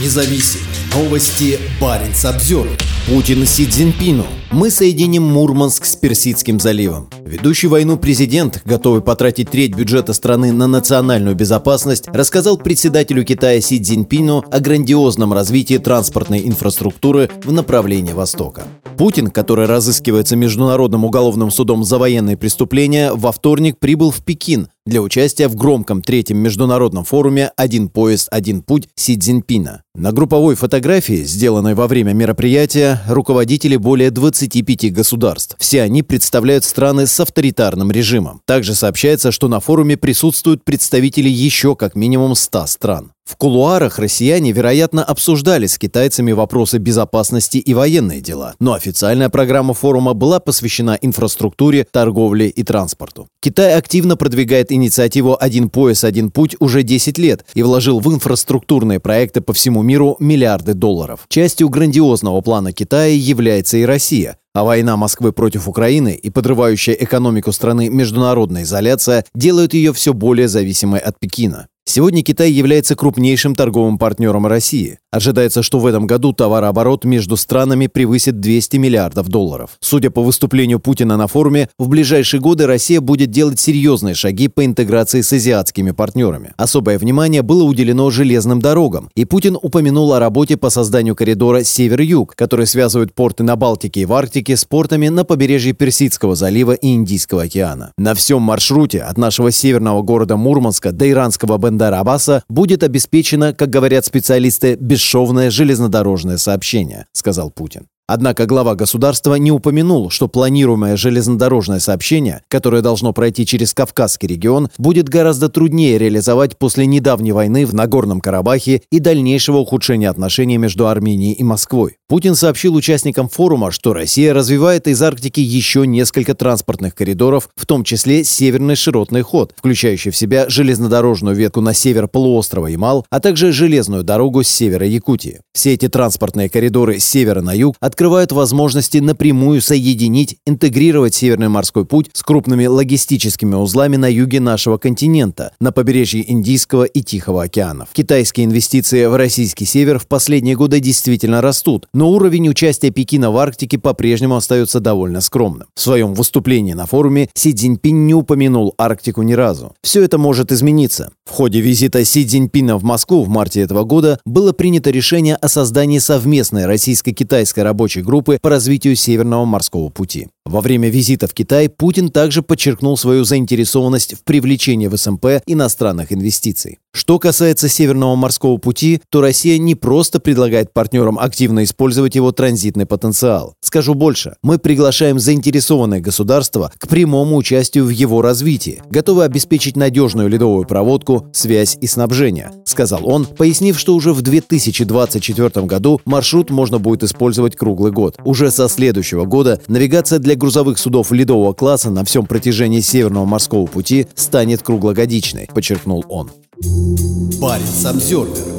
независим. Новости Баренц обзор. Путин Си Цзиньпину. Мы соединим Мурманск с Персидским заливом. Ведущий войну президент, готовый потратить треть бюджета страны на национальную безопасность, рассказал председателю Китая Си Цзиньпину о грандиозном развитии транспортной инфраструктуры в направлении Востока. Путин, который разыскивается Международным уголовным судом за военные преступления, во вторник прибыл в Пекин для участия в громком третьем международном форуме «Один поезд, один путь» Си Цзиньпина. На групповой фотографии, сделанной во время мероприятия, руководители более 25 государств. Все они представляют страны с авторитарным режимом. Также сообщается, что на форуме присутствуют представители еще как минимум 100 стран. В кулуарах россияне, вероятно, обсуждали с китайцами вопросы безопасности и военные дела, но официальная программа форума была посвящена инфраструктуре, торговле и транспорту. Китай активно продвигает инициативу «Один пояс, один путь» уже 10 лет и вложил в инфраструктурные проекты по всему миру миллиарды долларов. Частью грандиозного плана Китая является и Россия, а война Москвы против Украины и подрывающая экономику страны международная изоляция делают ее все более зависимой от Пекина. Сегодня Китай является крупнейшим торговым партнером России. Ожидается, что в этом году товарооборот между странами превысит 200 миллиардов долларов. Судя по выступлению Путина на форуме, в ближайшие годы Россия будет делать серьезные шаги по интеграции с азиатскими партнерами. Особое внимание было уделено железным дорогам, и Путин упомянул о работе по созданию коридора Север-Юг, который связывает порты на Балтике и в Арктике с портами на побережье Персидского залива и Индийского океана. На всем маршруте от нашего северного города Мурманска до иранского Бендера Аббаса будет обеспечено, как говорят специалисты, бесшовное железнодорожное сообщение, сказал Путин. Однако глава государства не упомянул, что планируемое железнодорожное сообщение, которое должно пройти через Кавказский регион, будет гораздо труднее реализовать после недавней войны в Нагорном Карабахе и дальнейшего ухудшения отношений между Арменией и Москвой. Путин сообщил участникам форума, что Россия развивает из Арктики еще несколько транспортных коридоров, в том числе северный широтный ход, включающий в себя железнодорожную ветку на север полуострова Ямал, а также железную дорогу с севера Якутии. Все эти транспортные коридоры с севера на юг от открывают возможности напрямую соединить, интегрировать Северный морской путь с крупными логистическими узлами на юге нашего континента, на побережье Индийского и Тихого океанов. Китайские инвестиции в российский север в последние годы действительно растут, но уровень участия Пекина в Арктике по-прежнему остается довольно скромным. В своем выступлении на форуме Си Цзиньпин не упомянул Арктику ни разу. Все это может измениться. В ходе визита Си Цзиньпина в Москву в марте этого года было принято решение о создании совместной российско-китайской рабочей рабочей группы по развитию Северного морского пути. Во время визита в Китай Путин также подчеркнул свою заинтересованность в привлечении в СМП иностранных инвестиций. Что касается Северного морского пути, то Россия не просто предлагает партнерам активно использовать его транзитный потенциал. Скажу больше, мы приглашаем заинтересованные государства к прямому участию в его развитии, готовы обеспечить надежную ледовую проводку, связь и снабжение, сказал он, пояснив, что уже в 2024 году маршрут можно будет использовать круглый год. Уже со следующего года навигация для грузовых судов ледового класса на всем протяжении Северного морского пути станет круглогодичной, подчеркнул он. Парень Самсервер